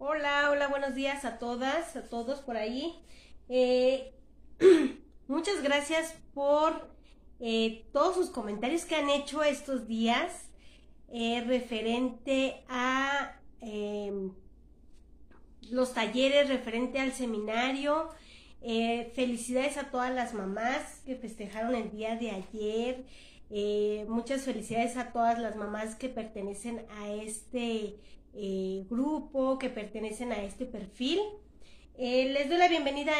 Hola, hola, buenos días a todas, a todos por ahí. Eh, muchas gracias por eh, todos sus comentarios que han hecho estos días eh, referente a los talleres, referente al seminario. felicidades a todas las mamás que festejaron el día de ayer. muchas felicidades a todas las mamás que pertenecen a este eh, grupo, que pertenecen a este perfil. Eh, les doy la bienvenida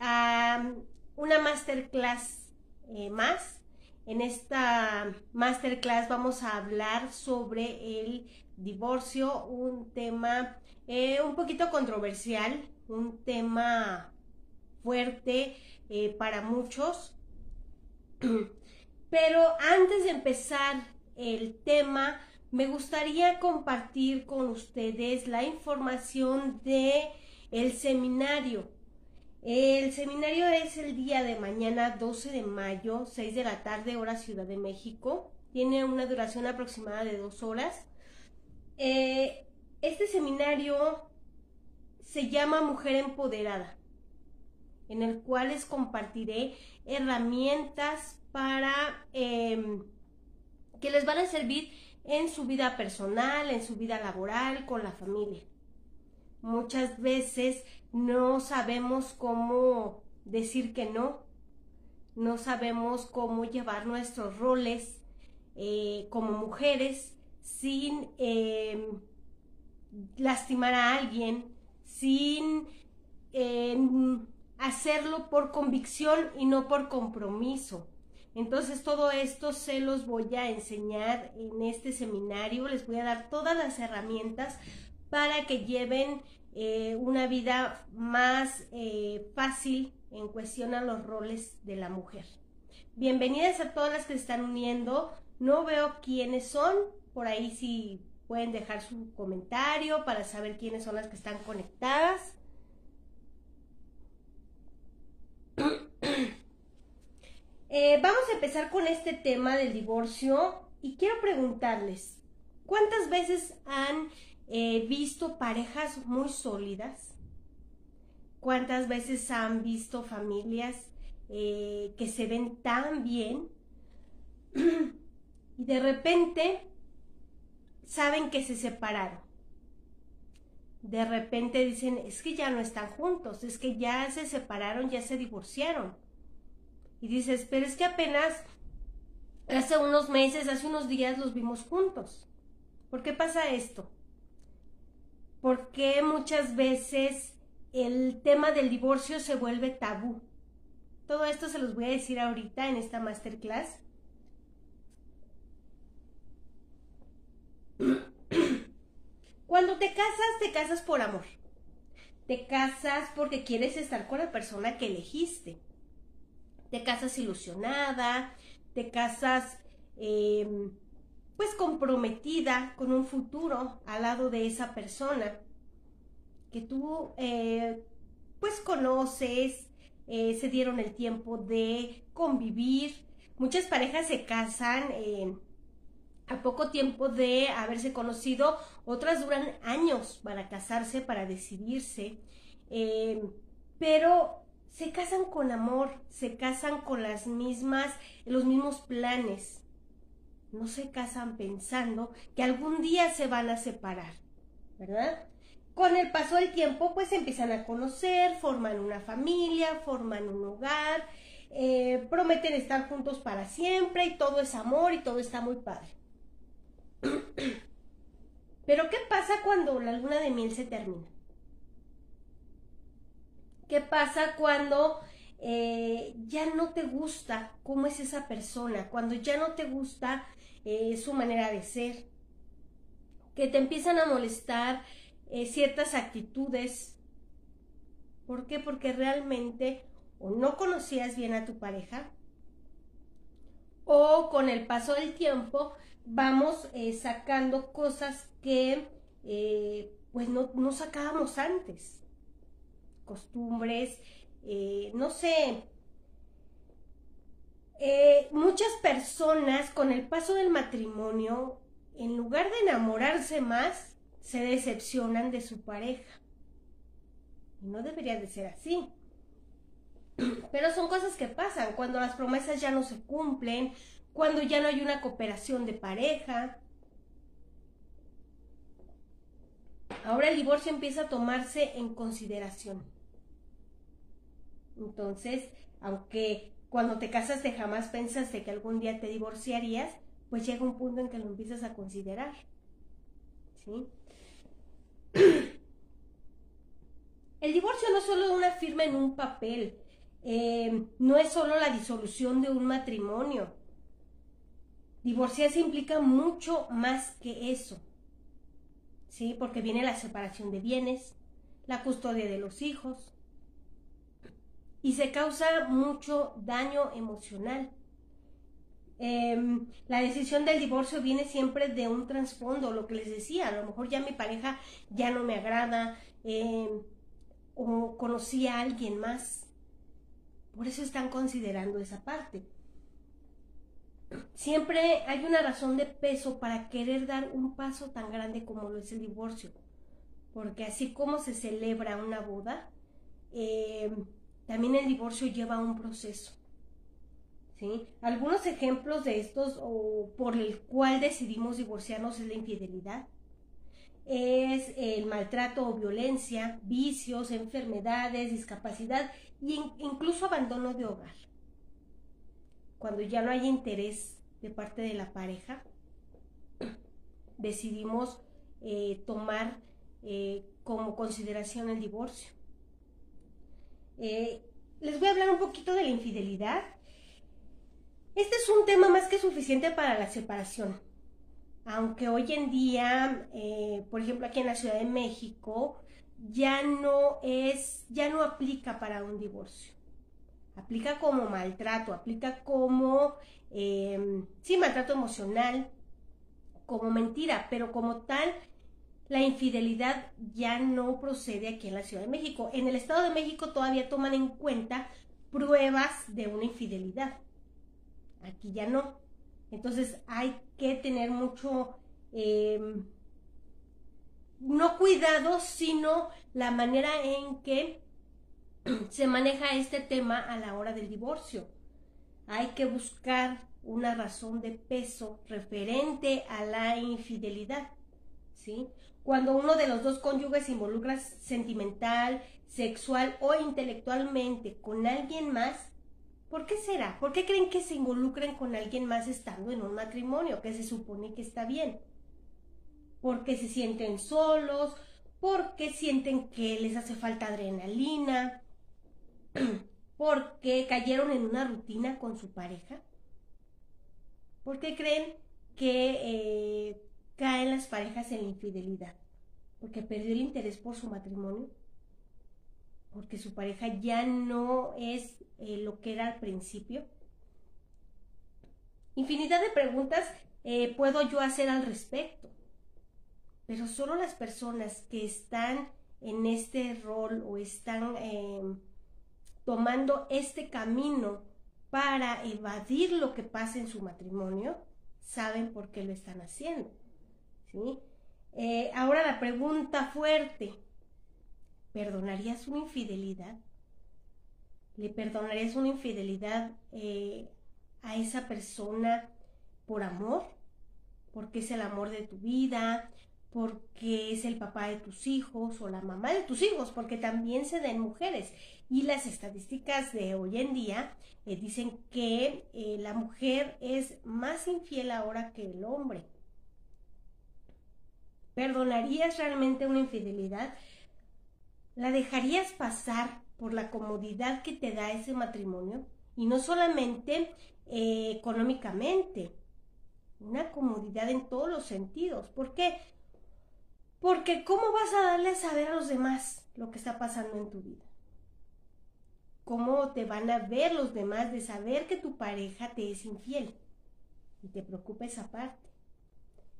a, um, una masterclass eh, más. En esta masterclass vamos a hablar sobre el divorcio, un tema un poquito controversial, un tema fuerte para muchos. Pero antes de empezar el tema, me gustaría compartir con ustedes la información de el seminario. El seminario es el día de mañana 12 de mayo, 6 de la tarde, hora Ciudad de México. Tiene una duración aproximada de dos horas. Eh, este seminario se llama Mujer Empoderada, en el cual les compartiré herramientas para em, que les van a servir en su vida personal, en su vida laboral, con la familia. Muchas veces no sabemos cómo decir que no, no sabemos cómo llevar nuestros roles eh, como mujeres sin em, lastimar a alguien, sin em, hacerlo por convicción y no por compromiso. Entonces todo esto se los voy a enseñar en este seminario, les voy a dar todas las herramientas para que lleven eh, una vida más eh, fácil en cuestión a los roles de la mujer. Bienvenidas a todas las que se están uniendo. No veo quiénes son, por ahí si pueden dejar su comentario para saber quiénes son las que están conectadas. Eh, vamos a empezar con este tema del divorcio y quiero preguntarles, ¿cuántas veces han eh, visto parejas muy sólidas? ¿Cuántas veces han visto familias eh, que se ven tan bien y de repente saben que se separaron? De repente dicen, es que ya no están juntos, es que ya se separaron, ya se divorciaron y dices, pero es que apenas hace unos meses, hace unos días los vimos juntos. ¿Por qué pasa esto? Porque muchas veces el tema del divorcio se vuelve tabú. Todo esto se los voy a decir ahorita en esta masterclass. Cuando te casas, te casas por amor. Te casas porque quieres estar con la persona que elegiste te casas ilusionada, te casas em, pues comprometida con un futuro al lado de esa persona que tú eh, pues conoces, eh, se dieron el tiempo de convivir. Muchas parejas se casan em, a poco tiempo de haberse conocido, otras duran años para casarse, para decidirse, em, pero se casan con amor, se casan con las mismas, los mismos planes. No se casan pensando que algún día se van a separar, ¿verdad? Con el paso del tiempo, pues empiezan a conocer, forman una familia, forman un hogar, eh, prometen estar juntos para siempre y todo es amor y todo está muy padre. Pero ¿qué pasa cuando la luna de miel se termina? ¿Qué pasa cuando eh, ya no te gusta cómo es esa persona? Cuando ya no te gusta eh, su manera de ser. Que te empiezan a molestar eh, ciertas actitudes. ¿Por qué? Porque realmente o no conocías bien a tu pareja o con el paso del tiempo vamos sacando cosas que pues no, no sacábamos antes costumbres, eh, no sé. Eh, muchas personas con el paso del matrimonio, en lugar de enamorarse más, se decepcionan de su pareja. Y no debería de ser así. Pero son cosas que pasan cuando las promesas ya no se cumplen, cuando ya no hay una cooperación de pareja. Ahora el divorcio empieza a tomarse en consideración. Entonces, aunque cuando te casaste jamás pensaste que algún día te divorciarías, pues llega un punto en que lo empiezas a considerar. El divorcio no es solo una firma en un papel, eh, no es solo la disolución de un matrimonio. Divorciarse implica mucho más que eso. ¿Sí? Porque viene la separación de bienes, la custodia de los hijos, y se causa mucho daño emocional. Em, la decisión del divorcio viene siempre de un trasfondo, lo que les decía, a lo mejor ya mi pareja ya no me agrada em, o conocí a alguien más. Por eso están considerando esa parte. Siempre hay una razón de peso para querer dar un paso tan grande como lo es el divorcio. Porque así como se celebra una boda, eh, también el divorcio lleva un proceso. ¿sí? Algunos ejemplos de estos o por el cual decidimos divorciarnos es la infidelidad, es el maltrato o violencia, vicios, enfermedades, discapacidad e incluso abandono de hogar. Cuando ya no hay interés de parte de la pareja, decidimos eh, tomar eh, como consideración el divorcio. Eh, les voy a hablar un poquito de la infidelidad. Este es un tema más que suficiente para la separación. Aunque hoy en día, eh, por ejemplo, aquí en la Ciudad de México, ya no es, ya no aplica para un divorcio. Aplica como maltrato, aplica como, em, sí, maltrato emocional, como mentira, pero como tal la infidelidad ya no procede aquí en la Ciudad de México. En el Estado de México todavía toman en cuenta pruebas de una infidelidad. Aquí ya no. Entonces hay que tener mucho, em, no cuidado, sino la manera en que se maneja este tema a la hora del divorcio. Hay que buscar una razón de peso referente a la infidelidad. ¿Sí? Cuando uno de los dos cónyuges se involucra sentimental, sexual o intelectualmente con alguien más, ¿por qué será? ¿Por qué creen que se involucren con alguien más estando en un matrimonio que se supone que está bien? Porque se sienten solos, porque sienten que les hace falta adrenalina, porque cayeron en una rutina con su pareja. ¿Por qué creen que eh, caen las parejas en la infidelidad, porque perdió el interés por su matrimonio, porque su pareja ya no es eh, lo que era al principio. Infinidad de preguntas eh, puedo yo hacer al respecto, pero solo las personas que están en este rol o están em, tomando este camino para evadir lo que pasa en su matrimonio, saben por qué lo están haciendo. ¿Sí? Eh, ahora la pregunta fuerte, ¿perdonarías una infidelidad? ¿Le perdonarías una infidelidad eh, a esa persona por amor? Porque es el amor de tu vida, porque es el papá de tus hijos o la mamá de tus hijos, porque también se den mujeres. Y las estadísticas de hoy en día eh, dicen que la mujer es más infiel ahora que el hombre. ¿Perdonarías realmente una infidelidad? ¿La dejarías pasar por la comodidad que te da ese matrimonio? Y no solamente eh, económicamente, una comodidad en todos los sentidos. ¿Por qué? Porque ¿cómo vas a darle a saber a los demás lo que está pasando en tu vida? ¿Cómo te van a ver los demás de saber que tu pareja te es infiel? Y te preocupa esa parte.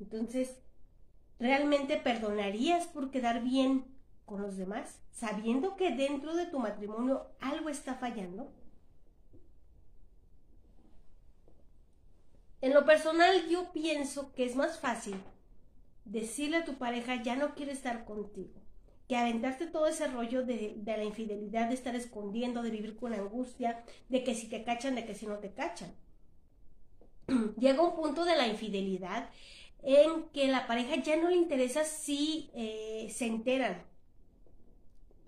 Entonces, ¿Realmente perdonarías por quedar bien con los demás, sabiendo que dentro de tu matrimonio algo está fallando? En lo personal yo pienso que es más fácil decirle a tu pareja ya no quiere estar contigo, que aventarte todo ese rollo de, de, la infidelidad, de estar escondiendo, de vivir con angustia, de que si te cachan, de que si no te cachan. Llega un punto de la infidelidad en que la pareja ya no le interesa si eh, se enteran,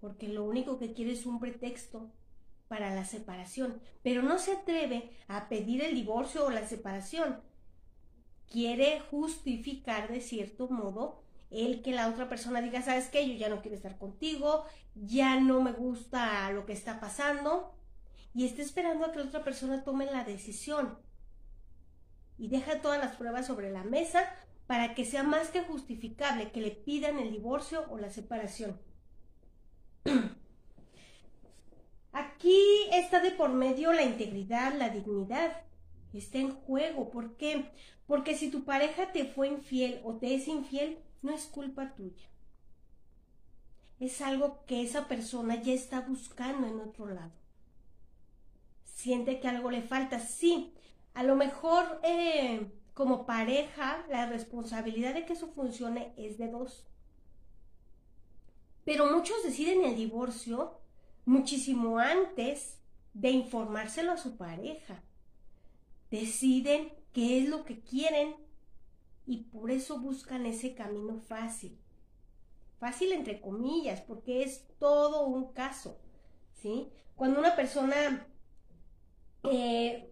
porque lo único que quiere es un pretexto para la separación, pero no se atreve a pedir el divorcio o la separación. Quiere justificar de cierto modo el que la otra persona diga, sabes qué, yo ya no quiero estar contigo, ya no me gusta lo que está pasando, y está esperando a que la otra persona tome la decisión. Y deja todas las pruebas sobre la mesa para que sea más que justificable que le pidan el divorcio o la separación. Aquí está de por medio la integridad, la dignidad. Está en juego. ¿Por qué? Porque si tu pareja te fue infiel o te es infiel, no es culpa tuya. Es algo que esa persona ya está buscando en otro lado. Siente que algo le falta. Sí, a lo mejor eh, como pareja la responsabilidad de que eso funcione es de dos. Pero muchos deciden el divorcio muchísimo antes de informárselo a su pareja. Deciden qué es lo que quieren y por eso buscan ese camino fácil. Fácil entre comillas, porque es todo un caso, ¿sí? Cuando una persona eh,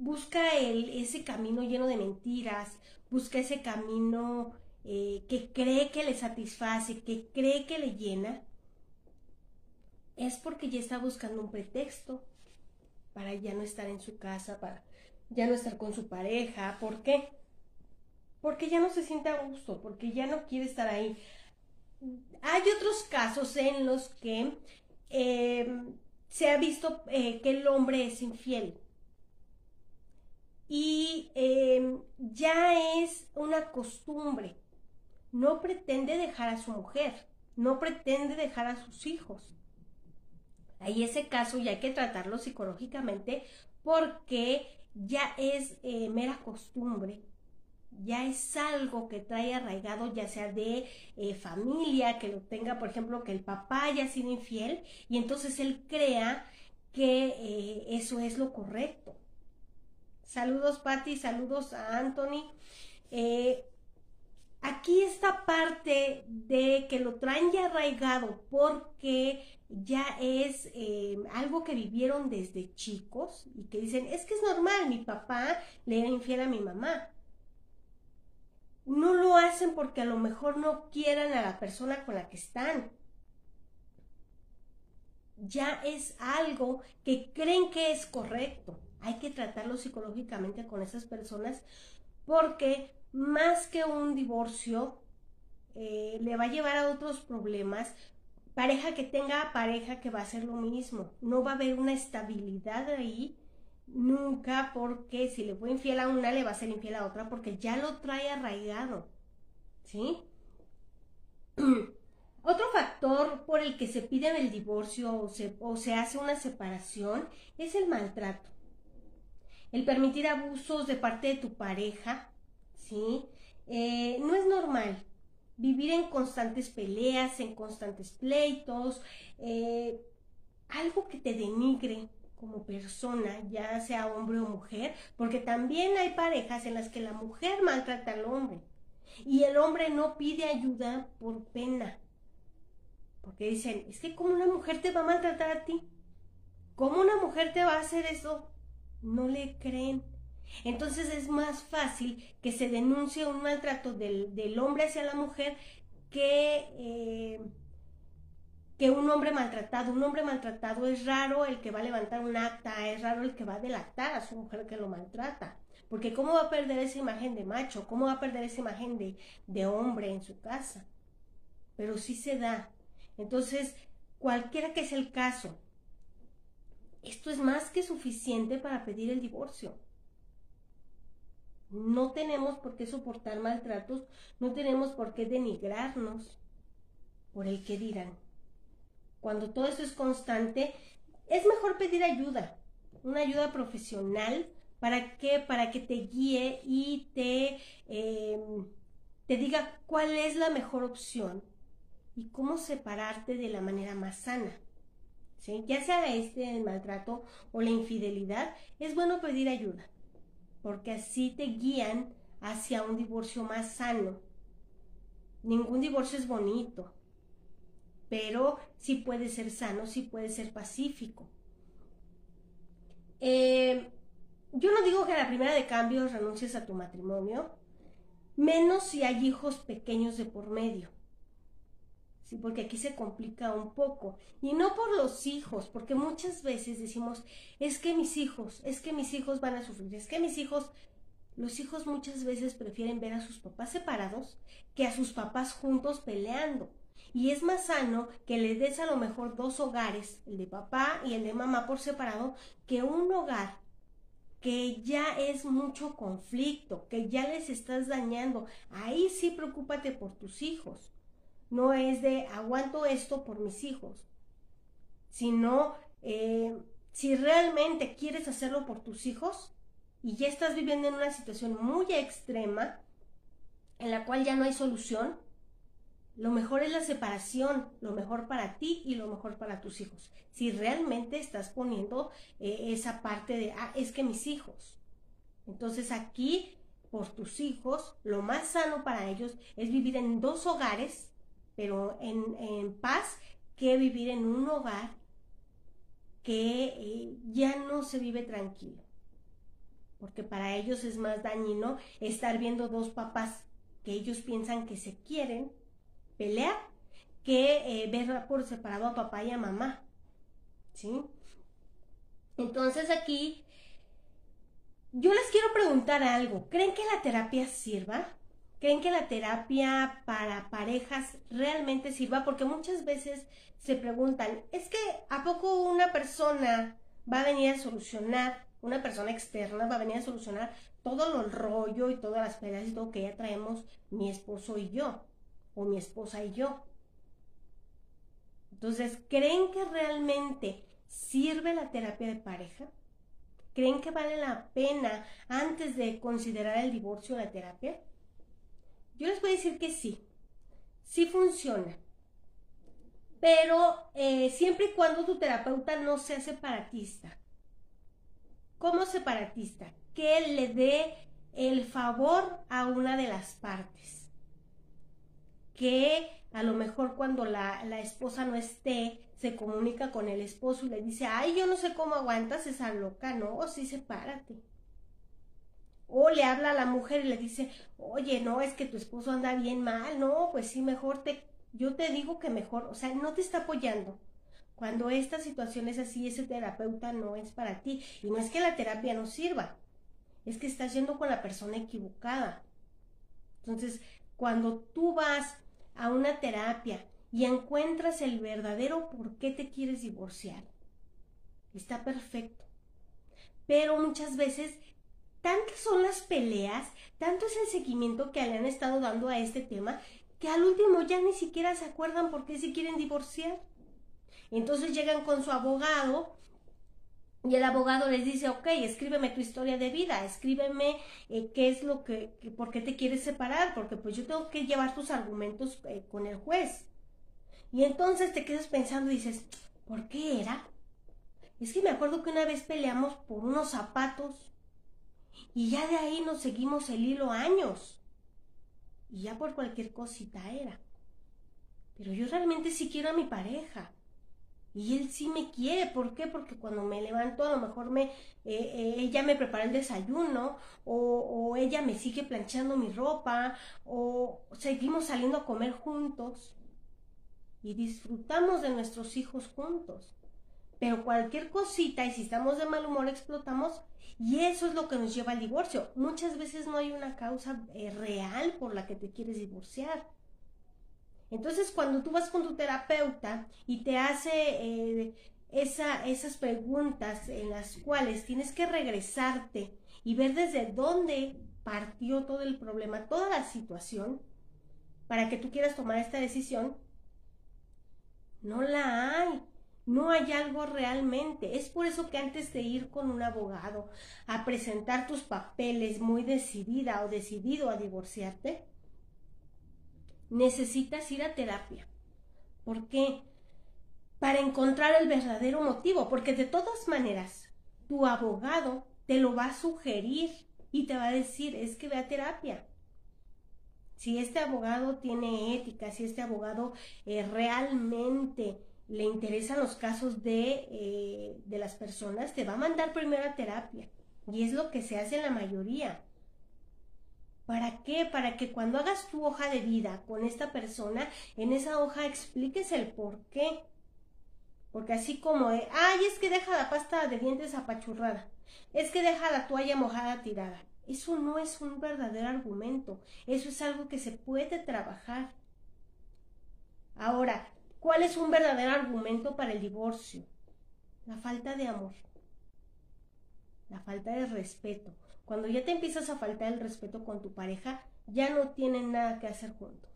busca el, ese camino lleno de mentiras, busca ese camino eh, que cree que le satisface, que cree que le llena, es porque ya está buscando un pretexto para ya no estar en su casa, para ya no estar con su pareja. ¿Por qué? Porque ya no se siente a gusto, porque ya no quiere estar ahí. Hay otros casos en los que em, se ha visto eh, que el hombre es infiel. Y em, ya es una costumbre. No pretende dejar a su mujer, no pretende dejar a sus hijos. Ahí ese caso ya hay que tratarlo psicológicamente porque ya es eh, mera costumbre, ya es algo que trae arraigado ya sea de eh, familia, que lo tenga, por ejemplo, que el papá haya sido infiel y entonces él crea que eh, eso es lo correcto. Saludos Patti, saludos a Anthony. aquí esta parte de que lo traen ya arraigado porque ya es eh, algo que vivieron desde chicos y que dicen, es que es normal, mi papá le era infiel a mi mamá. No lo hacen porque a lo mejor no quieran a la persona con la que están. Ya es algo que creen que es correcto. Hay que tratarlo psicológicamente con esas personas porque más que un divorcio, eh, le va a llevar a otros problemas pareja que tenga pareja que va a hacer lo mismo. No va a haber una estabilidad ahí nunca porque si le fue infiel a una le va a ser infiel a otra porque ya lo trae arraigado. ¿Sí? Otro factor por el que se pide el divorcio o se hace una separación es el maltrato. El permitir abusos de parte de tu pareja, ¿sí? Eh, no es normal vivir en constantes peleas, en constantes pleitos, eh, algo que te denigre como persona, ya sea hombre o mujer, porque también hay parejas en las que la mujer maltrata al hombre y el hombre no pide ayuda por pena, porque dicen, es que como una mujer te va a maltratar a ti, ¿cómo una mujer te va a hacer eso? No le creen. Entonces es más fácil que se denuncie un maltrato del, hombre hacia la mujer que, eh, que un hombre maltratado. Un hombre maltratado es raro el que va a levantar un acta, es raro el que va a delatar a su mujer que lo maltrata. Porque ¿cómo va a perder esa imagen de macho? ¿Cómo va a perder esa imagen de, de hombre en su casa? Pero sí se da. Entonces, cualquiera que sea el caso, esto es más que suficiente para pedir el divorcio. No tenemos por qué soportar maltratos, no tenemos por qué denigrarnos por el que dirán. Cuando todo eso es constante, es mejor pedir ayuda, una ayuda profesional, ¿para? Para que te guíe y te, em, te diga cuál es la mejor opción y cómo separarte de la manera más sana. Ya sea este el maltrato o la infidelidad, es bueno pedir ayuda, porque así te guían hacia un divorcio más sano. Ningún divorcio es bonito, pero sí puede ser sano, sí puede ser pacífico. Eh, yo no digo que a la primera de cambio renuncies a tu matrimonio, menos si hay hijos pequeños de por medio. Sí, porque aquí se complica un poco. Y no por los hijos, porque muchas veces decimos, es que mis hijos, es que mis hijos van a sufrir, es que mis hijos, los hijos muchas veces prefieren ver a sus papás separados que a sus papás juntos peleando. Y es más sano que le des a lo mejor dos hogares, el de papá y el de mamá por separado, que un hogar que ya es mucho conflicto, que ya les estás dañando. Ahí sí preocúpate por tus hijos. No es de aguanto esto por mis hijos, sino eh, si realmente quieres hacerlo por tus hijos y ya estás viviendo en una situación muy extrema en la cual ya no hay solución, lo mejor es la separación, lo mejor para ti y lo mejor para tus hijos. Si realmente estás poniendo eh, esa parte de, ah, es que mis hijos. Entonces aquí, por tus hijos, lo más sano para ellos es vivir en dos hogares, pero en, paz, que vivir en un hogar que eh, ya no se vive tranquilo. Porque para ellos es más dañino estar viendo dos papás que ellos piensan que se quieren pelear que eh, ver por separado a papá y a mamá. ¿Sí? Entonces aquí yo les quiero preguntar algo. ¿Creen que la terapia sirva? ¿Creen que la terapia para parejas realmente sirva? Porque muchas veces se preguntan, ¿es que a poco una persona va a venir a solucionar, una persona externa va a venir a solucionar todo el rollo y todas las peleas y todo que ya traemos mi esposo y yo? o mi esposa y yo. Entonces, ¿creen que realmente sirve la terapia de pareja? ¿Creen que vale la pena antes de considerar el divorcio la terapia? Yo les voy a decir que sí, sí funciona. Pero eh, siempre y cuando tu terapeuta no sea separatista. ¿Cómo separatista? Que le dé el favor a una de las partes que a lo mejor cuando la, esposa no esté, se comunica con el esposo y le dice, ay, yo no sé cómo aguantas esa loca, no, o sí, sepárate. O le habla a la mujer y le dice, oye, no, es que tu esposo anda bien mal, no, pues sí, mejor te, yo te digo que mejor, o sea, no te está apoyando. Cuando esta situación es así, ese terapeuta no es para ti. Y no es que la terapia no sirva, es que estás yendo con la persona equivocada. Entonces, cuando tú vas a una terapia y encuentras el verdadero por qué te quieres divorciar, está perfecto. Pero muchas veces, tantas son las peleas, tanto es el seguimiento que le han estado dando a este tema, que al último ya ni siquiera se acuerdan por qué se quieren divorciar. Entonces llegan con su abogado y el abogado les dice, ok, escríbeme tu historia de vida, escríbeme eh, qué es lo que, por qué te quieres separar, porque pues yo tengo que llevar tus argumentos eh, con el juez. Y entonces te quedas pensando y dices, ¿por qué era? Es que me acuerdo que una vez peleamos por unos zapatos y ya de ahí nos seguimos el hilo años. Y ya por cualquier cosita era. Pero yo realmente sí quiero a mi pareja. Y él sí me quiere, ¿por qué? Porque cuando me levanto a lo mejor me, eh, eh, ella me prepara el desayuno o, ella me sigue planchando mi ropa o seguimos saliendo a comer juntos y disfrutamos de nuestros hijos juntos. Pero cualquier cosita y si estamos de mal humor explotamos y eso es lo que nos lleva al divorcio. Muchas veces no hay una causa eh, real por la que te quieres divorciar entonces, cuando tú vas con tu terapeuta y te hace eh, esas preguntas en las cuales tienes que regresarte y ver desde dónde partió todo el problema, toda la situación, para que tú quieras tomar esta decisión, no la hay. No hay algo realmente. Es por eso que antes de ir con un abogado a presentar tus papeles muy decidida o decidido a divorciarte, necesitas ir a terapia. ¿Por qué? Para encontrar el verdadero motivo, porque de todas maneras, tu abogado te lo va a sugerir y te va a decir, es que ve a terapia. Si este abogado tiene ética, si este abogado eh, realmente le interesan los casos de, eh, de las personas, te va a mandar primero a terapia. Y es lo que se hace en la mayoría. ¿Para qué? Para que cuando hagas tu hoja de vida con esta persona, en esa hoja expliques el por qué. Porque así como, ay, es que deja la pasta de dientes apachurrada, es que deja la toalla mojada tirada. Eso no es un verdadero argumento, eso es algo que se puede trabajar. Ahora, ¿cuál es un verdadero argumento para el divorcio? La falta de amor, la falta de respeto. Cuando ya te empiezas a faltar el respeto con tu pareja, ya no tienen nada que hacer juntos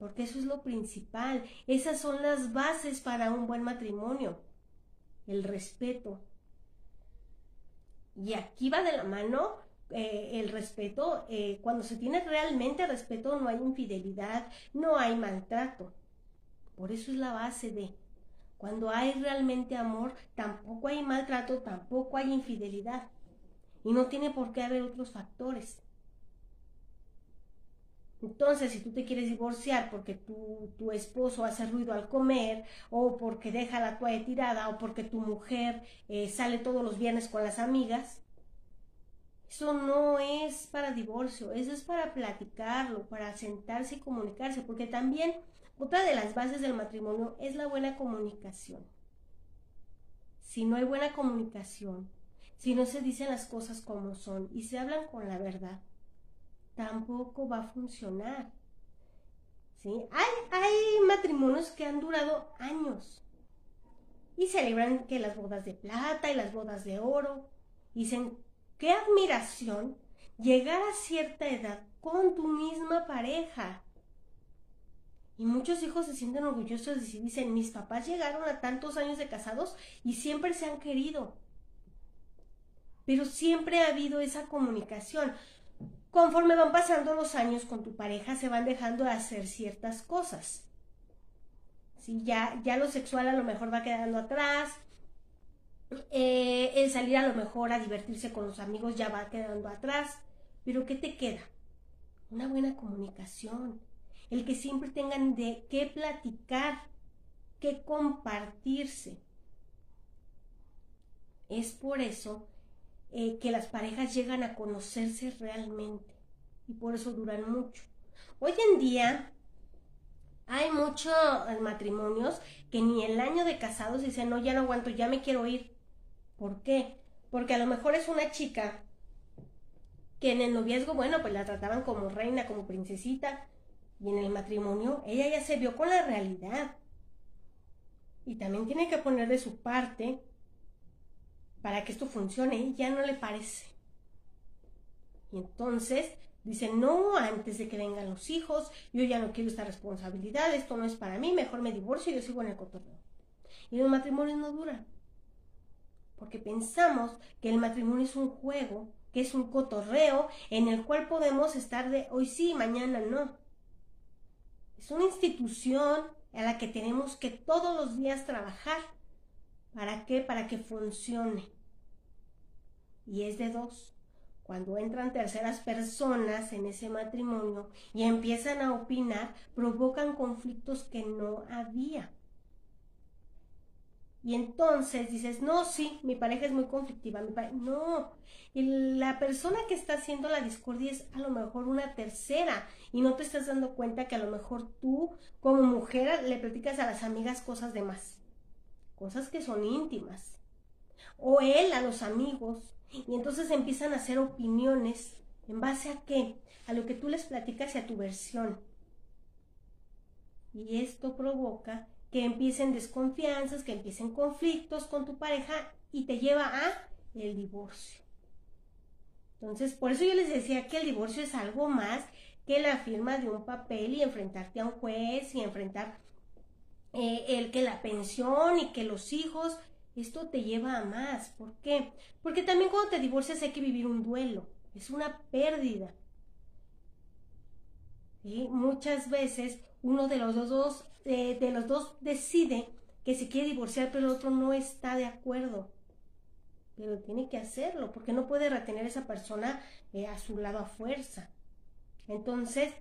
porque eso es lo principal. Esas son las bases para un buen matrimonio. El respeto. Y aquí va de la mano eh, el respeto. Eh, cuando se tiene realmente respeto no hay infidelidad, no hay maltrato. Por eso es la base de... Cuando hay realmente amor, tampoco hay maltrato, tampoco hay infidelidad. Y no tiene por qué haber otros factores. Entonces, si tú te quieres divorciar porque tu, tu, esposo hace ruido al comer, o porque deja la toalla tirada, o porque tu mujer eh, sale todos los viernes con las amigas, eso no es para divorcio, eso es para platicarlo, para sentarse y comunicarse, porque también otra de las bases del matrimonio es la buena comunicación. Si no hay buena comunicación, si no se dicen las cosas como son y se hablan con la verdad, tampoco va a funcionar. ¿Sí? Hay, hay matrimonios que han durado años y celebran que las bodas de plata y las bodas de oro. Dicen, qué admiración llegar a cierta edad con tu misma pareja. Y muchos hijos se sienten orgullosos y dicen, mis papás llegaron a tantos años de casados y siempre se han querido. Pero siempre ha habido esa comunicación conforme van pasando los años con tu pareja, se van dejando de hacer ciertas cosas. ¿Sí? Ya, ya lo sexual a lo mejor va quedando atrás. Eh, el salir a lo mejor a divertirse con los amigos ya va quedando atrás. Pero ¿qué te queda? Una buena comunicación. El que siempre tengan de qué platicar, qué compartirse. Es por eso eh, que las parejas llegan a conocerse realmente y por eso duran mucho. Hoy en día hay muchos matrimonios que ni el año de casados dicen, no, ya no aguanto, ya me quiero ir. ¿Por qué? Porque a lo mejor es una chica que en el noviazgo, bueno, pues la trataban como reina, como princesita, y en el matrimonio ella ya se vio con la realidad. Y también tiene que poner de su parte para que esto funcione, ya no le parece. Y entonces dice, no, antes de que vengan los hijos, yo ya no quiero esta responsabilidad, esto no es para mí, mejor me divorcio y yo sigo en el cotorreo. Y los matrimonios no duran. Porque pensamos que el matrimonio es un juego, que es un cotorreo en el cual podemos estar de hoy sí, mañana no. Es una institución a la que tenemos que todos los días trabajar ¿Para qué? Para que funcione. Y es de dos. Cuando entran terceras personas en ese matrimonio y empiezan a opinar, provocan conflictos que no había. Y entonces dices, no, sí, mi pareja es muy conflictiva. Mi No, y la persona que está haciendo la discordia es a lo mejor una tercera y no te estás dando cuenta que a lo mejor tú como mujer le platicas a las amigas cosas de más cosas que son íntimas. O él a los amigos. Y entonces empiezan a hacer opiniones. ¿En base a qué? A lo que tú les platicas y a tu versión. Y esto provoca que empiecen desconfianzas, que empiecen conflictos con tu pareja y te lleva a el divorcio. Entonces, por eso yo les decía que el divorcio es algo más que la firma de un papel y enfrentarte a un juez y enfrentar eh, el que la pensión y que los hijos, esto te lleva a más. ¿Por qué? Porque también cuando te divorcias hay que vivir un duelo, es una pérdida. Muchas veces uno de los dos, eh, de los dos decide que se quiere divorciar, pero el otro no está de acuerdo. Pero tiene que hacerlo, porque no puede retener a esa persona eh, a su lado a fuerza. Entonces,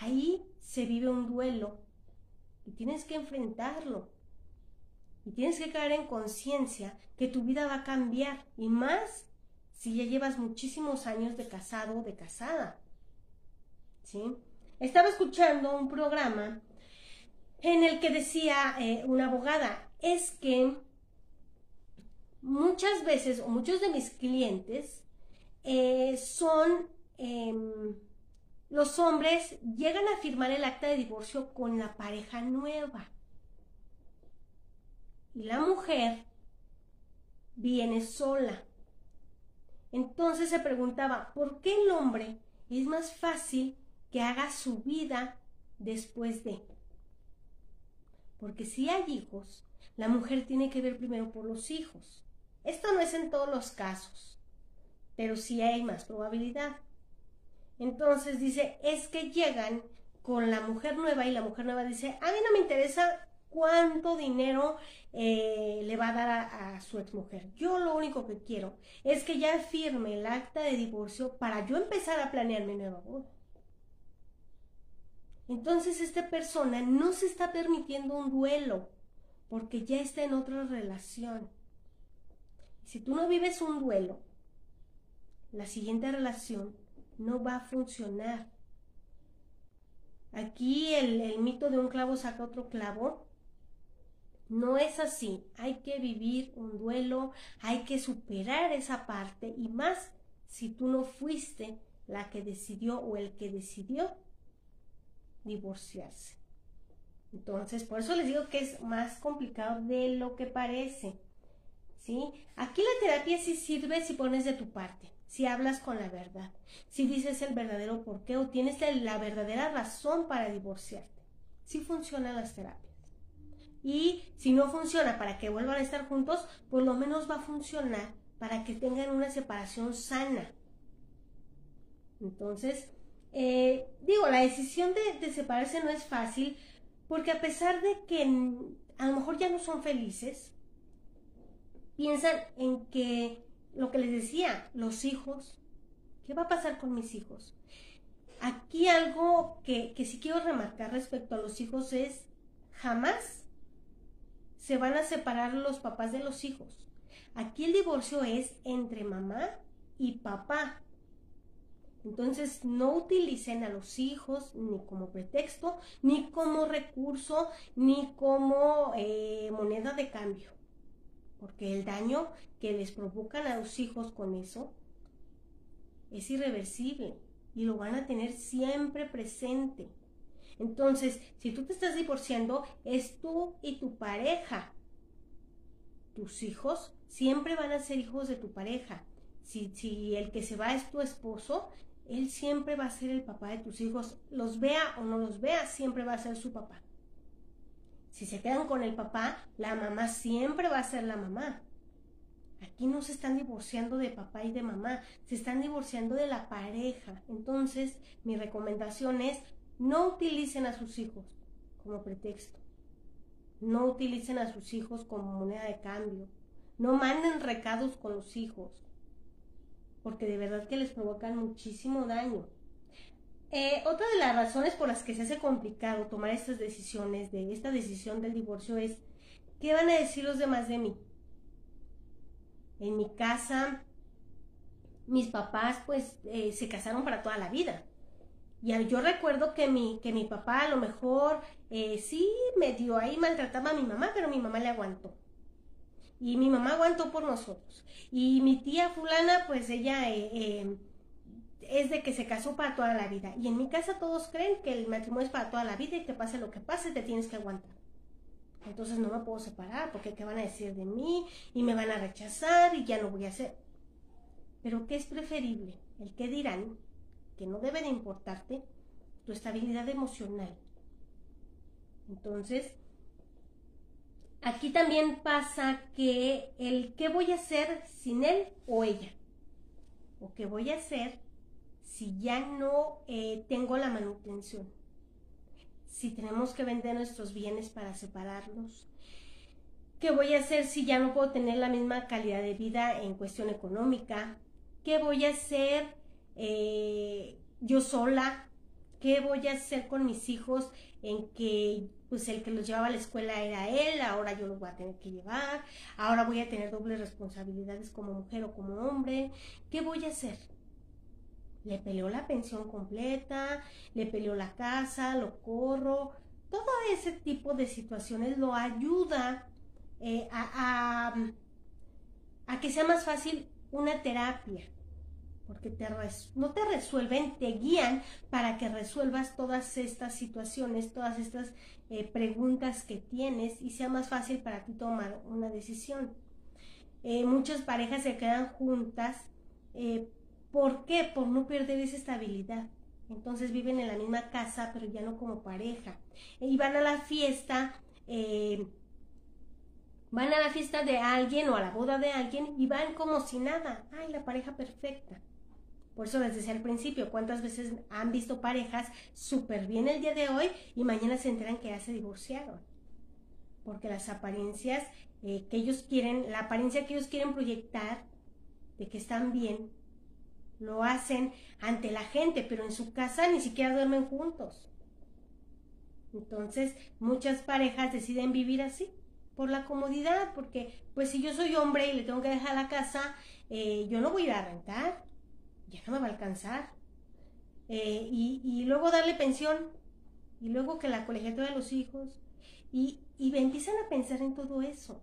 ahí se vive un duelo y tienes que enfrentarlo. Y tienes que caer en conciencia que tu vida va a cambiar y más si ya llevas muchísimos años de casado o de casada. ¿Sí? Estaba escuchando un programa en el que decía eh, una abogada, es que muchas veces o muchos de mis clientes eh, son em, los hombres llegan a firmar el acta de divorcio con la pareja nueva y la mujer viene sola. Entonces se preguntaba, ¿por qué el hombre es más fácil que haga su vida después de? Porque si hay hijos, la mujer tiene que ver primero por los hijos. Esto no es en todos los casos, pero sí hay más probabilidad. Entonces dice, es que llegan con la mujer nueva y la mujer nueva dice, a mí no me interesa cuánto dinero eh, le va a dar a, su exmujer. Yo lo único que quiero es que ya firme el acta de divorcio para yo empezar a planear mi nueva boda. Entonces esta persona no se está permitiendo un duelo porque ya está en otra relación. Si tú no vives un duelo, la siguiente relación no va a funcionar. Aquí el, mito de un clavo saca otro clavo. No es así. Hay que vivir un duelo, hay que superar esa parte y más si tú no fuiste la que decidió o el que decidió divorciarse. Entonces, por eso les digo que es más complicado de lo que parece. ¿Sí? Aquí la terapia sí sirve si pones de tu parte, si hablas con la verdad, si dices el verdadero porqué o tienes la verdadera razón para divorciarte. Sí funcionan las terapias. Y si no funciona para que vuelvan a estar juntos, por lo menos va a funcionar para que tengan una separación sana. Entonces, eh, digo, la decisión de, separarse no es fácil porque a pesar de que a lo mejor ya no son felices, piensan en que lo que les decía, los hijos, ¿qué va a pasar con mis hijos? Aquí algo que, que sí quiero remarcar respecto a los hijos es jamás se van a separar los papás de los hijos. Aquí el divorcio es entre mamá y papá. Entonces no utilicen a los hijos ni como pretexto, ni como recurso, ni como eh, moneda de cambio. Porque el daño que les provocan a los hijos con eso es irreversible y lo van a tener siempre presente. Entonces, si tú te estás divorciando, es tú y tu pareja. Tus hijos siempre van a ser hijos de tu pareja. Si, si el que se va es tu esposo, él siempre va a ser el papá de tus hijos, los vea o no los vea, siempre va a ser su papá. Si se quedan con el papá, la mamá siempre va a ser la mamá. Aquí no se están divorciando de papá y de mamá, se están divorciando de la pareja. Entonces, mi recomendación es no utilicen a sus hijos como pretexto. No utilicen a sus hijos como moneda de cambio. No manden recados con los hijos porque de verdad que les provocan muchísimo daño. Eh, otra de las razones por las que se hace complicado tomar estas decisiones, de esta decisión del divorcio, es ¿qué van a decir los demás de mí? En mi casa, mis papás pues eh, se casaron para toda la vida. Y yo recuerdo que mi, que mi papá a lo mejor eh, sí dio ahí maltrataba a mi mamá, pero mi mamá le aguantó y mi mamá aguantó por nosotros. Y mi tía fulana, pues ella eh, eh, es de que se casó para toda la vida. Y en mi casa todos creen que el matrimonio es para toda la vida y que pase lo que pase, te tienes que aguantar. Entonces no me puedo separar porque qué van a decir de mí y me van a rechazar y ya no voy a hacer. Pero ¿qué es preferible? El que dirán, que no debe de importarte, tu estabilidad emocional. Entonces, aquí también pasa que el qué voy a hacer sin él o ella, o qué voy a hacer si ya no eh, tengo la manutención? Si tenemos que vender nuestros bienes para separarlos. ¿Qué voy a hacer si ya no puedo tener la misma calidad de vida en cuestión económica? ¿Qué voy a hacer eh, yo sola? ¿Qué voy a hacer con mis hijos en que pues el que los llevaba a la escuela era él, ahora yo los voy a tener que llevar, ahora voy a tener dobles responsabilidades como mujer o como hombre, ¿qué voy a hacer? Le peleó la pensión completa, le peleó la casa, lo corro, todo ese tipo de situaciones lo ayuda eh, a, a, que sea más fácil una terapia, porque te no te resuelven, te guían para que resuelvas todas estas situaciones, todas estas eh, preguntas que tienes y sea más fácil para ti tomar una decisión. Eh, muchas parejas se quedan juntas. Eh, ¿Por qué? Por no perder esa estabilidad. Entonces viven en la misma casa, pero ya no como pareja. Y van a la fiesta, van a la fiesta de alguien o a la boda de alguien y van como si nada. Ay, la pareja perfecta. Por eso les decía al principio, ¿cuántas veces han visto parejas súper bien el día de hoy y mañana se enteran que ya se divorciaron? Porque las apariencias eh, que ellos quieren, la apariencia que ellos quieren proyectar de que están bien, lo hacen ante la gente, pero en su casa ni siquiera duermen juntos. Entonces, muchas parejas deciden vivir así, por la comodidad, porque pues si yo soy hombre y le tengo que dejar la casa, eh, yo no voy a ir a rentar, ya no me va a alcanzar. Eh, y, luego darle pensión, y luego que la colegiatura de los hijos, y, y empiezan a pensar en todo eso.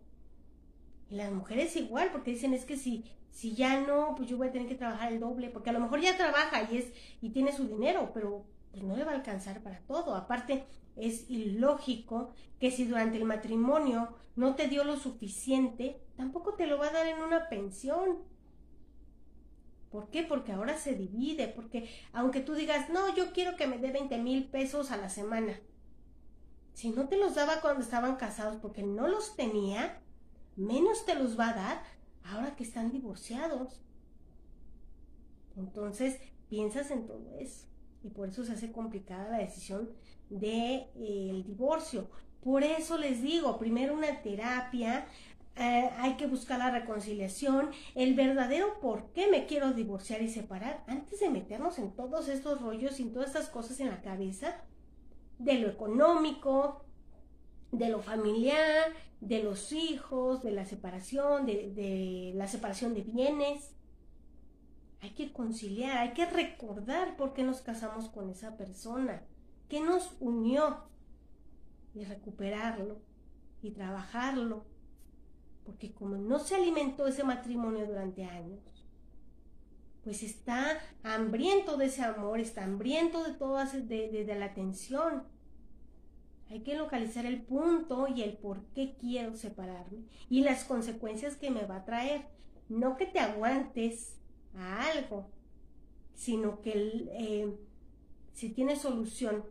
Y las mujeres igual, porque dicen es que si, si ya no, pues yo voy a tener que trabajar el doble, porque a lo mejor ya trabaja y es, y tiene su dinero, pero pues no le va a alcanzar para todo. Aparte, es ilógico que si durante el matrimonio no te dio lo suficiente, tampoco te lo va a dar en una pensión. ¿Por qué? Porque ahora se divide, porque aunque tú digas, no, yo quiero que me dé 20 mil pesos a la semana, si no te los daba cuando estaban casados porque no los tenía, menos te los va a dar ahora que están divorciados. Entonces, piensas en todo eso y por eso se hace complicada la decisión del de, eh, divorcio. Por eso les digo, primero una terapia, eh, hay que buscar la reconciliación, el verdadero por qué me quiero divorciar y separar, antes de meternos en todos estos rollos y en todas estas cosas en la cabeza, de lo económico, de lo familiar, de los hijos, de la separación, de, de la separación de bienes. Hay que conciliar, hay que recordar por qué nos casamos con esa persona, qué nos unió y recuperarlo y trabajarlo porque como no se alimentó ese matrimonio durante años, pues está hambriento de ese amor, está hambriento de toda de, la atención. Hay que localizar el punto y el por qué quiero separarme y las consecuencias que me va a traer. No que te aguantes a algo, sino que eh, si tiene solución,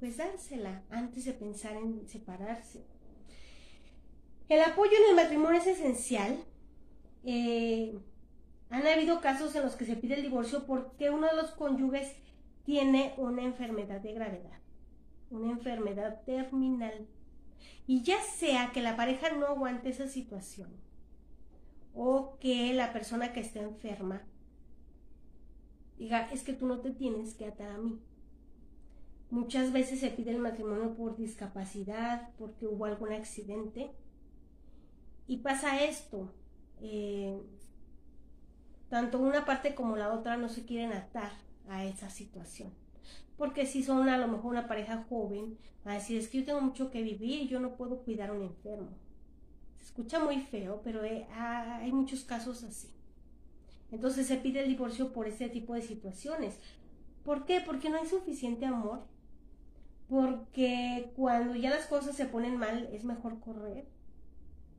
pues dársela antes de pensar en separarse. El apoyo en el matrimonio es esencial. Eh, han habido casos en los que se pide el divorcio porque uno de los cónyuges tiene una enfermedad de gravedad, una enfermedad terminal. Y ya sea que la pareja no aguante esa situación o que la persona que está enferma diga, es que tú no te tienes que atar a mí. Muchas veces se pide el matrimonio por discapacidad, porque hubo algún accidente y pasa esto, eh, tanto una parte como la otra no se quieren atar a esa situación. Porque si son a lo mejor una pareja joven, a decir, es que yo tengo mucho que vivir y yo no puedo cuidar a un enfermo. Se escucha muy feo, pero eh, hay muchos casos así. Entonces se pide el divorcio por este tipo de situaciones. ¿Por qué? Porque no hay suficiente amor. Porque cuando ya las cosas se ponen mal es mejor correr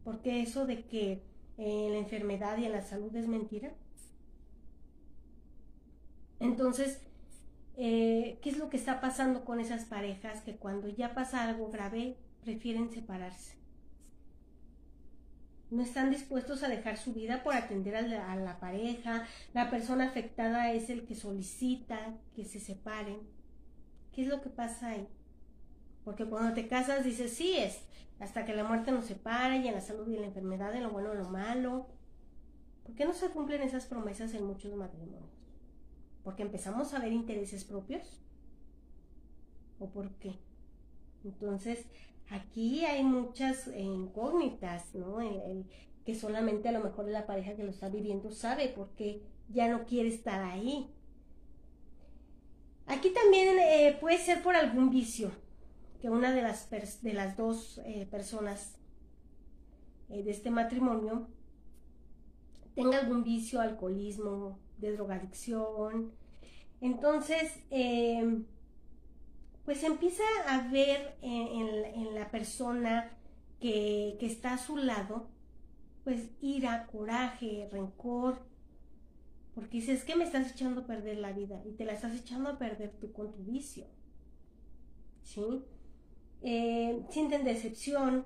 porque eso de que en la enfermedad y en la salud es mentira. Entonces, eh, ¿qué es lo que está pasando con esas parejas que cuando ya pasa algo grave prefieren separarse? no están dispuestos a dejar su vida por atender a la, a la, pareja, la persona afectada es el que solicita que se separen. ¿Qué es lo que pasa ahí? Porque cuando te casas dices, sí, es hasta que la muerte nos separa y en la salud y en la enfermedad, en lo bueno y lo malo. ¿Por qué no se cumplen esas promesas en muchos matrimonios? ¿Porque empezamos a ver intereses propios? ¿O por qué? Entonces, aquí hay muchas incógnitas, ¿no? Que solamente a lo mejor la pareja que lo está viviendo sabe por qué ya no quiere estar ahí. Aquí también eh, puede ser por algún vicio, que una de las, de las dos eh, personas eh, de este matrimonio tenga algún vicio, alcoholismo, de drogadicción. Entonces, pues empieza a ver en, la persona que, está a su lado, pues ira, coraje, rencor, porque dices que me estás echando a perder la vida y te la estás echando a perder tú con tu vicio. ¿Sí? Eh, decepción.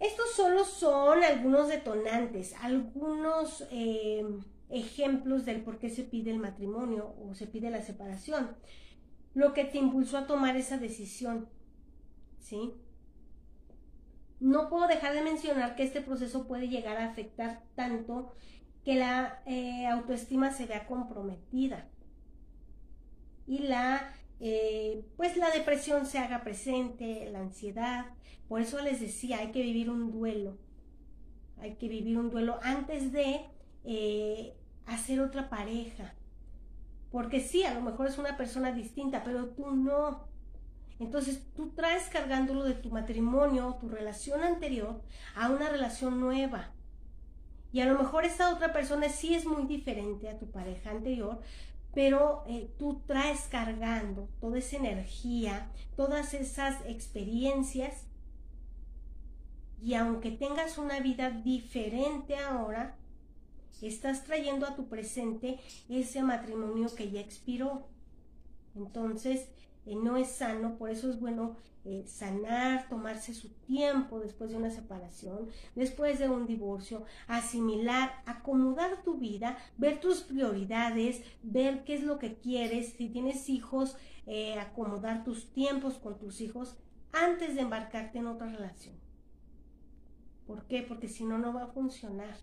Estos solo son algunos detonantes, algunos eh, ejemplos del por qué se pide el matrimonio o se pide la separación lo que te impulsó a tomar esa decisión. ¿Sí? No puedo dejar de mencionar que este proceso puede llegar a afectar tanto que la eh, autoestima se vea comprometida y la eh, pues la depresión se haga presente, la ansiedad. Por eso les decía, hay que vivir un duelo. Hay que vivir un duelo antes de eh, hacer otra pareja. Porque sí, a lo mejor es una persona distinta, pero tú no. Entonces tú traes cargándolo de tu matrimonio, tu relación anterior, a una relación nueva. Y a lo mejor esta otra persona sí es muy diferente a tu pareja anterior, pero eh, tú traes cargando toda esa energía, todas esas experiencias. Y aunque tengas una vida diferente ahora, estás trayendo a tu presente ese matrimonio que ya expiró. Entonces, no es sano, por eso es bueno eh, sanar, tomarse su tiempo después de una separación, después de un divorcio, asimilar, acomodar tu vida, ver tus prioridades, ver qué es lo que quieres, si tienes hijos, eh, acomodar tus tiempos con tus hijos antes de embarcarte en otra relación. ¿Por qué? Porque si no, no va a funcionar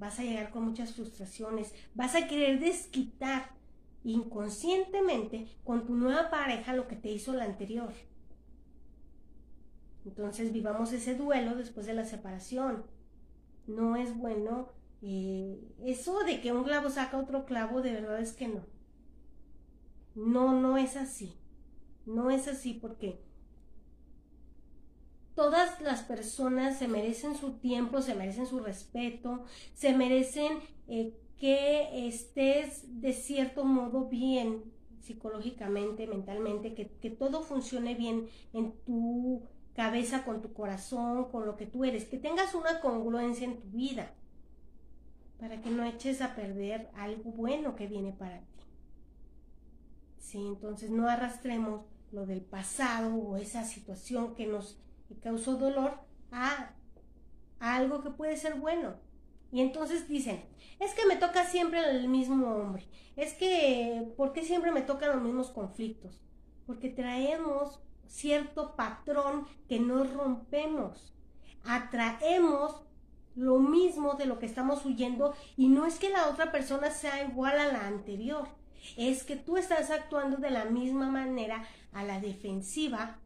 vas a llegar con muchas frustraciones, vas a querer desquitar inconscientemente con tu nueva pareja lo que te hizo la anterior. Entonces vivamos ese duelo después de la separación. No es bueno eh, eso de que un clavo saca otro clavo, de verdad es que no. No, no es así. No es así porque todas las personas se merecen su tiempo, se merecen su respeto, se merecen eh, que estés de cierto modo bien psicológicamente, mentalmente, que, que todo funcione bien en tu cabeza, con tu corazón, con lo que tú eres, que tengas una congruencia en tu vida, para que no eches a perder algo bueno que viene para ti. Sí, entonces no arrastremos lo del pasado o esa situación que nos causó dolor a, algo que puede ser bueno. Y entonces dicen, es que me toca siempre el mismo hombre, es que, ¿por qué siempre me tocan los mismos conflictos? Porque traemos cierto patrón que no rompemos, atraemos lo mismo de lo que estamos huyendo y no es que la otra persona sea igual a la anterior, es que tú estás actuando de la misma manera a la defensiva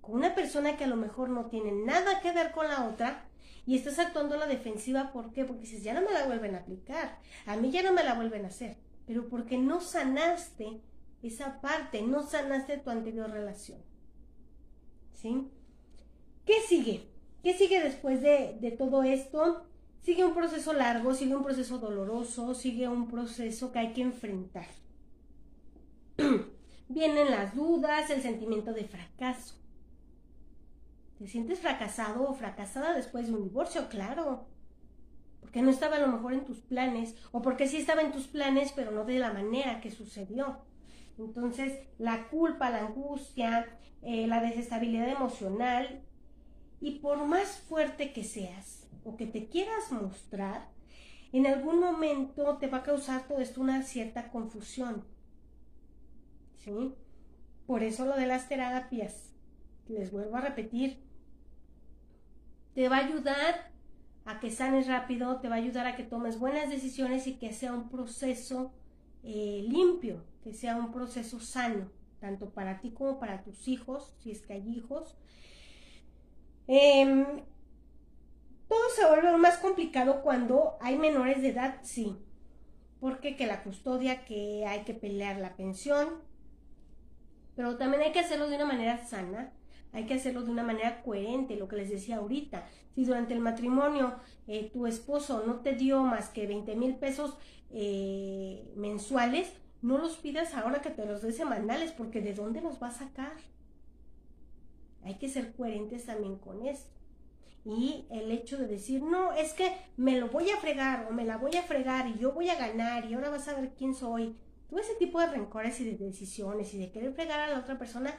con una persona que a lo mejor no tiene nada que ver con la otra y estás actuando a la defensiva, ¿por qué? Porque dices, ya no me la vuelven a aplicar, a mí ya no me la vuelven a hacer, pero porque no sanaste esa parte, no sanaste tu anterior relación. ¿Sí? ¿Qué sigue? ¿Qué sigue después de, de todo esto? Sigue un proceso largo, sigue un proceso doloroso, sigue un proceso que hay que enfrentar. Vienen las dudas, el sentimiento de fracaso. ¿Te sientes fracasado o fracasada después de un divorcio? Claro. Porque no estaba a lo mejor en tus planes, o porque sí estaba en tus planes, pero no de la manera que sucedió. Entonces, la culpa, la angustia, eh, la desestabilidad emocional Y por más fuerte que seas o que te quieras mostrar, en algún momento te va a causar todo esto una cierta confusión. ¿Sí? Por eso lo de las terapias, les vuelvo a repetir, te va a ayudar a que sanes rápido, te va a ayudar a que tomes buenas decisiones y que sea un proceso eh, limpio, que sea un proceso sano, tanto para ti como para tus hijos, si es que hay hijos. Em, todo se vuelve más complicado cuando hay menores de edad, sí. Porque que la custodia, que hay que pelear la pensión, pero también hay que hacerlo de una manera sana, hay que hacerlo de una manera coherente, lo que les decía ahorita. Si durante el matrimonio eh, tu esposo no te dio más que 20 mil pesos eh, mensuales, no los pidas ahora que te los dé semanales, porque ¿de dónde los va a sacar? Hay que ser coherentes también con esto. Y el hecho de decir, no, es que me lo voy a fregar o me la voy a fregar y yo voy a ganar y ahora vas a ver quién soy. Todo ese tipo de rencores y de decisiones y de querer fregar a la otra persona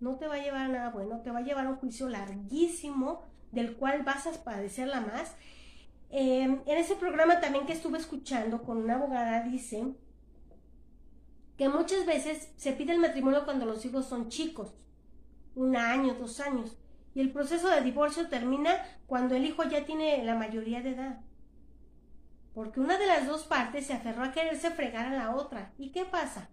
no te va a llevar a nada bueno, te va a llevar a un juicio larguísimo del cual vas a padecerla más. Em, en ese programa también que estuve escuchando con una abogada dice que muchas veces se pide el matrimonio cuando los hijos son chicos, un año, dos años, y el proceso de divorcio termina cuando el hijo ya tiene la mayoría de edad. Porque una de las dos partes se aferró a quererse fregar a la otra. ¿Y qué pasa?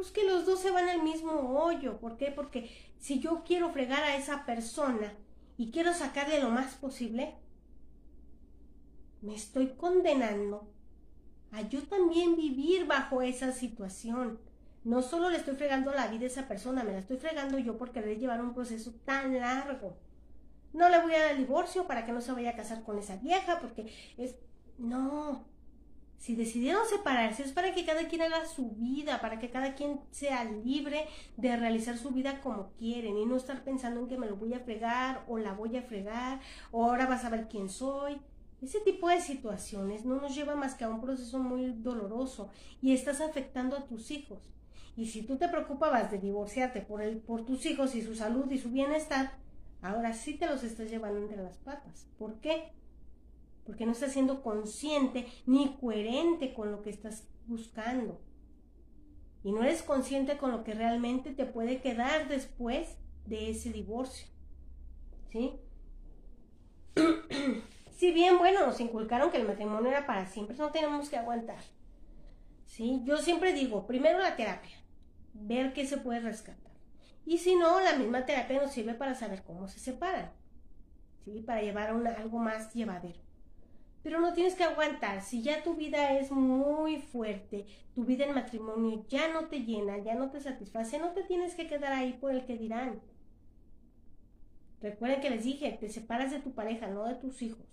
Pues que los dos se van al mismo hoyo. ¿Por qué? Porque si yo quiero fregar a esa persona y quiero sacarle lo más posible, me estoy condenando a yo también vivir bajo esa situación. No solo le estoy fregando la vida a esa persona, me la estoy fregando yo por querer llevar un proceso tan largo. No le voy a dar el divorcio para que no se vaya a casar con esa vieja, porque es... No, si decidieron separarse es para que cada quien haga su vida, para que cada quien sea libre de realizar su vida como quieren y no estar pensando en que me lo voy a fregar o la voy a fregar o ahora vas a ver quién soy. Ese tipo de situaciones no nos lleva más que a un proceso muy doloroso y estás afectando a tus hijos. Y si tú te preocupabas de divorciarte por, el, por tus hijos y su salud y su bienestar, ahora sí te los estás llevando entre las patas. ¿Por qué? Porque no estás siendo consciente ni coherente con lo que estás buscando. Y no eres consciente con lo que realmente te puede quedar después de ese divorcio. ¿Sí? si bien, bueno, nos inculcaron que el matrimonio era para siempre, no tenemos que aguantar. ¿Sí? Yo siempre digo, primero la terapia, ver qué se puede rescatar. Y si no, la misma terapia nos sirve para saber cómo se separan. ¿Sí? Para llevar a algo más llevadero. Pero no tienes que aguantar. Si ya tu vida es muy fuerte, tu vida en matrimonio ya no te llena, ya no te satisface, no te tienes que quedar ahí por el que dirán. Recuerden que les dije, te separas de tu pareja, no de tus hijos.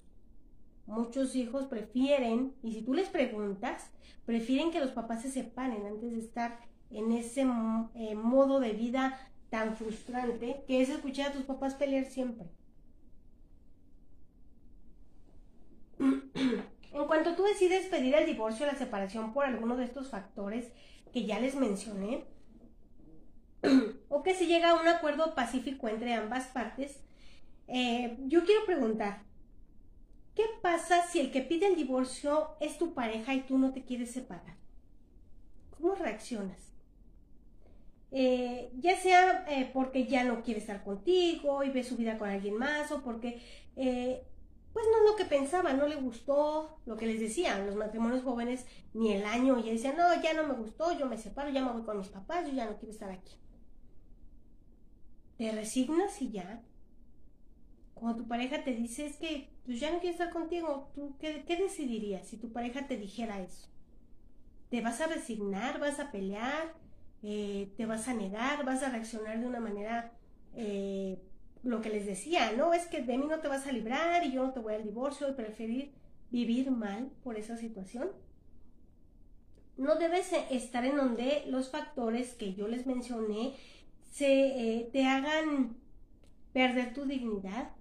Muchos hijos prefieren, y si tú les preguntas, prefieren que los papás se separen antes de estar en ese eh, modo de vida tan frustrante que es escuchar a tus papás pelear siempre. En cuanto tú decides pedir el divorcio o la separación por alguno de estos factores que ya les mencioné, o que se llega a un acuerdo pacífico entre ambas partes, eh, yo quiero preguntar, ¿qué pasa si el que pide el divorcio es tu pareja y tú no te quieres separar? ¿Cómo reaccionas? Eh, ya sea eh, porque ya no quiere estar contigo y ve su vida con alguien más o porque pues no es lo que pensaba, no le gustó lo que les decía, los matrimonios jóvenes ni el año, ella decía, no, ya no me gustó, yo me separo, ya me voy con mis papás, yo ya no quiero estar aquí. Te resignas y ya. Cuando tu pareja te dice es que pues ya no quiere estar contigo, ¿tú qué, decidirías si tu pareja te dijera eso? ¿Te vas a resignar? ¿Vas a pelear? Eh, ¿Te vas a negar? ¿Vas a reaccionar de una manera eh, lo que les decía, no, es que de mí no te vas a librar y yo no te voy al divorcio y preferir vivir mal por esa situación. No debes estar en donde los factores que yo les mencioné se, eh, te hagan perder tu dignidad,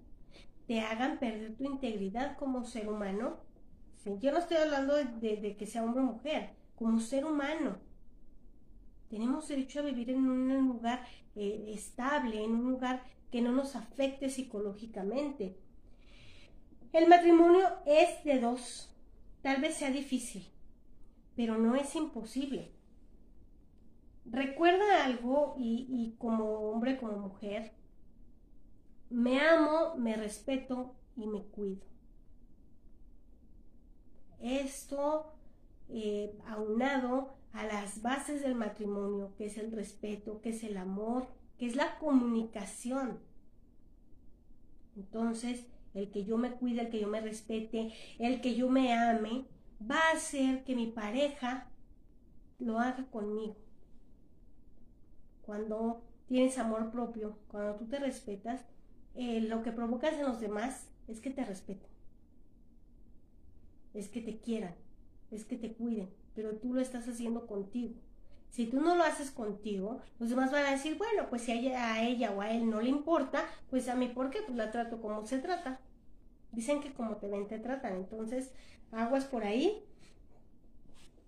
te hagan perder tu integridad como ser humano. Yo no estoy hablando de, de que sea hombre o mujer, como ser humano. Tenemos derecho a vivir en un lugar eh, estable, en un lugar que no nos afecte psicológicamente. El matrimonio es de dos. Tal vez sea difícil, pero no es imposible. Recuerda algo y, como hombre, como mujer, me amo, me respeto y me cuido. Esto eh, aunado a las bases del matrimonio, que es el respeto, que es el amor, que es la comunicación. Entonces, el que yo me cuide, el que yo me respete, el que yo me ame, va a hacer que mi pareja lo haga conmigo. Cuando tienes amor propio, cuando tú te respetas, eh, lo que provocas en los demás es que te respeten, es que te quieran, es que te cuiden, pero tú lo estás haciendo contigo. Si tú no lo haces contigo, los demás van a decir, bueno, pues si a ella, o a él no le importa, pues a mí, ¿por qué? Pues la trato como se trata. Dicen que como te ven, te tratan. Entonces, aguas por ahí.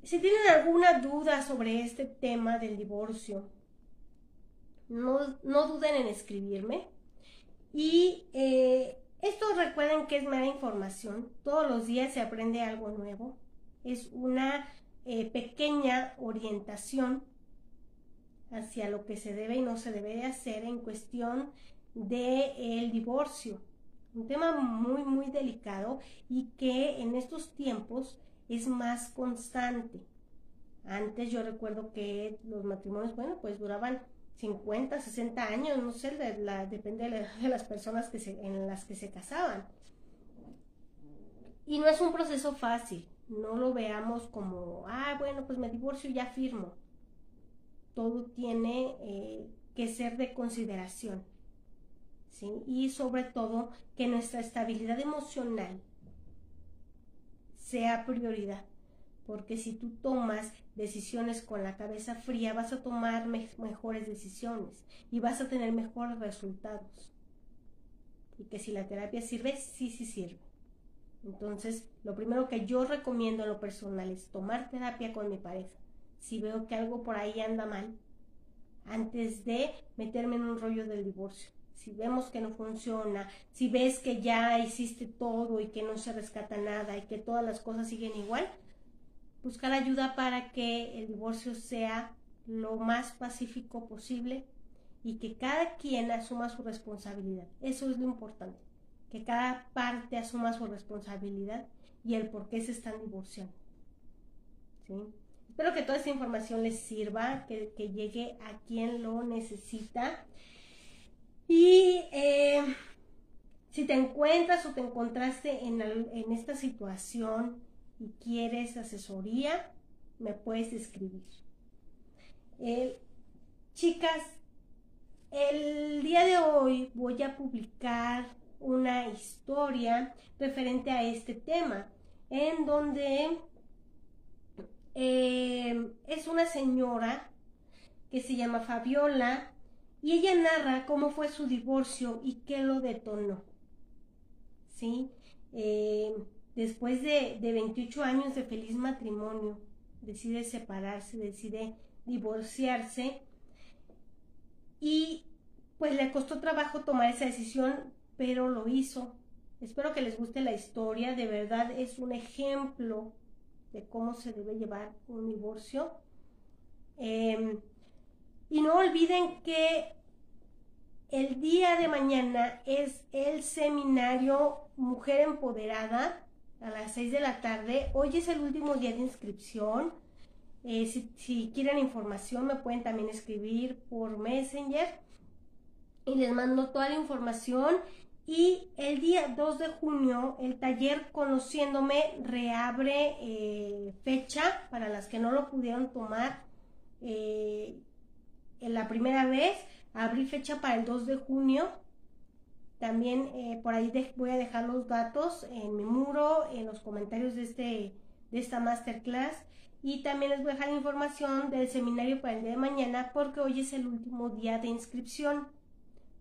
Si tienen alguna duda sobre este tema del divorcio, no, no duden en escribirme. Y eh, esto recuerden que es mera información. Todos los días se aprende algo nuevo es una eh, pequeña orientación hacia lo que se debe y no se debe de hacer en cuestión del el divorcio. Un tema muy, muy delicado y que en estos tiempos es más constante. Antes yo recuerdo que los matrimonios, bueno, pues duraban 50, 60 años, no sé, la, depende de, las personas que se, en las que se casaban. Y no es un proceso fácil, no lo veamos como, ah, bueno, pues me divorcio y ya firmo. Todo tiene eh, que ser de consideración. ¿sí? Y sobre todo que nuestra estabilidad emocional sea prioridad. Porque si tú tomas decisiones con la cabeza fría, vas a tomar mejores decisiones y vas a tener mejores resultados. Y que si la terapia sirve, sí, sí sirve. Entonces, lo primero que yo recomiendo en lo personal es tomar terapia con mi pareja. Si veo que algo por ahí anda mal, antes de meterme en un rollo del divorcio. Si vemos que no funciona, si ves que ya hiciste todo y que no se rescata nada y que todas las cosas siguen igual, buscar ayuda para que el divorcio sea lo más pacífico posible y que cada quien asuma su responsabilidad. Eso es lo importante que cada parte asuma su responsabilidad y el por qué se están divorciando. ¿Sí? Espero que toda esta información les sirva, que, llegue a quien lo necesita. Y eh, si te encuentras o te encontraste en, en esta situación y quieres asesoría, me puedes escribir. Eh, chicas, el día de hoy voy a publicar una historia referente a este tema, en donde eh, es una señora que se llama Fabiola y ella narra cómo fue su divorcio y qué lo detonó. ¿Sí? Eh, después de, de 28 años de feliz matrimonio, decide separarse, decide divorciarse y pues le costó trabajo tomar esa decisión pero lo hizo. Espero que les guste la historia, de verdad es un ejemplo de cómo se debe llevar un divorcio. Em, y no olviden que el día de mañana es el seminario Mujer Empoderada a las 6 de la tarde. Hoy es el último día de inscripción. Eh, si, si, quieren información me pueden también escribir por Messenger y les mando toda la información y el día 2 de junio, el taller Conociéndome reabre eh, fecha para las que no lo pudieron tomar eh, en la primera vez. Abrí fecha para el 2 de junio. También eh, por ahí voy a dejar los datos en mi muro, en los comentarios de, este, de esta masterclass. Y también les voy a dejar información del seminario para el día de mañana porque hoy es el último día de inscripción.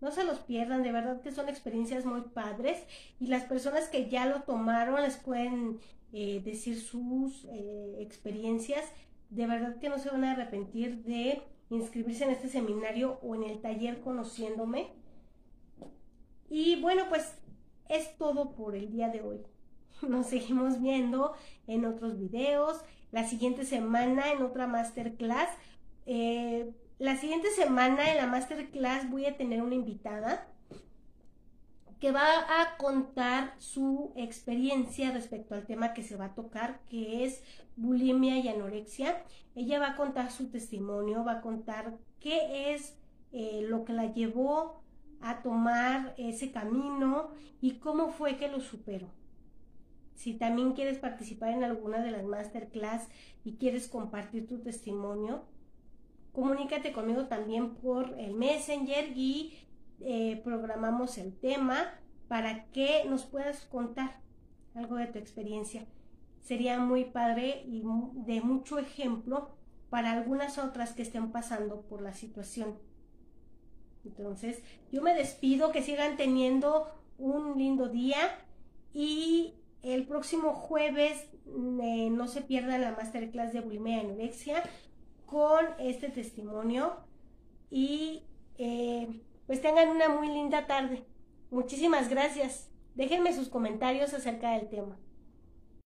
No se los pierdan, de verdad que son experiencias muy padres y las personas que ya lo tomaron les pueden eh, decir sus eh, experiencias de verdad que no se van a arrepentir de inscribirse en este seminario o en el taller conociéndome. Y bueno, pues es todo por el día de hoy. Nos seguimos viendo en otros videos. La siguiente semana en otra masterclass. Eh, la siguiente semana en la masterclass voy a tener una invitada que va a contar su experiencia respecto al tema que se va a tocar, que es bulimia y anorexia. Ella va a contar su testimonio, va a contar qué es eh, lo que la llevó a tomar ese camino y cómo fue que lo superó. Si también quieres participar en alguna de las masterclass y quieres compartir tu testimonio, comunícate conmigo también por el Messenger y eh, programamos el tema para que nos puedas contar algo de tu experiencia. Sería muy padre y de mucho ejemplo para algunas otras que estén pasando por la situación. Entonces, yo me despido, que sigan teniendo un lindo día y el próximo jueves eh, no se pierdan la masterclass de bulimia y con este testimonio y eh, pues tengan una muy linda tarde. Muchísimas gracias. Déjenme sus comentarios acerca del tema.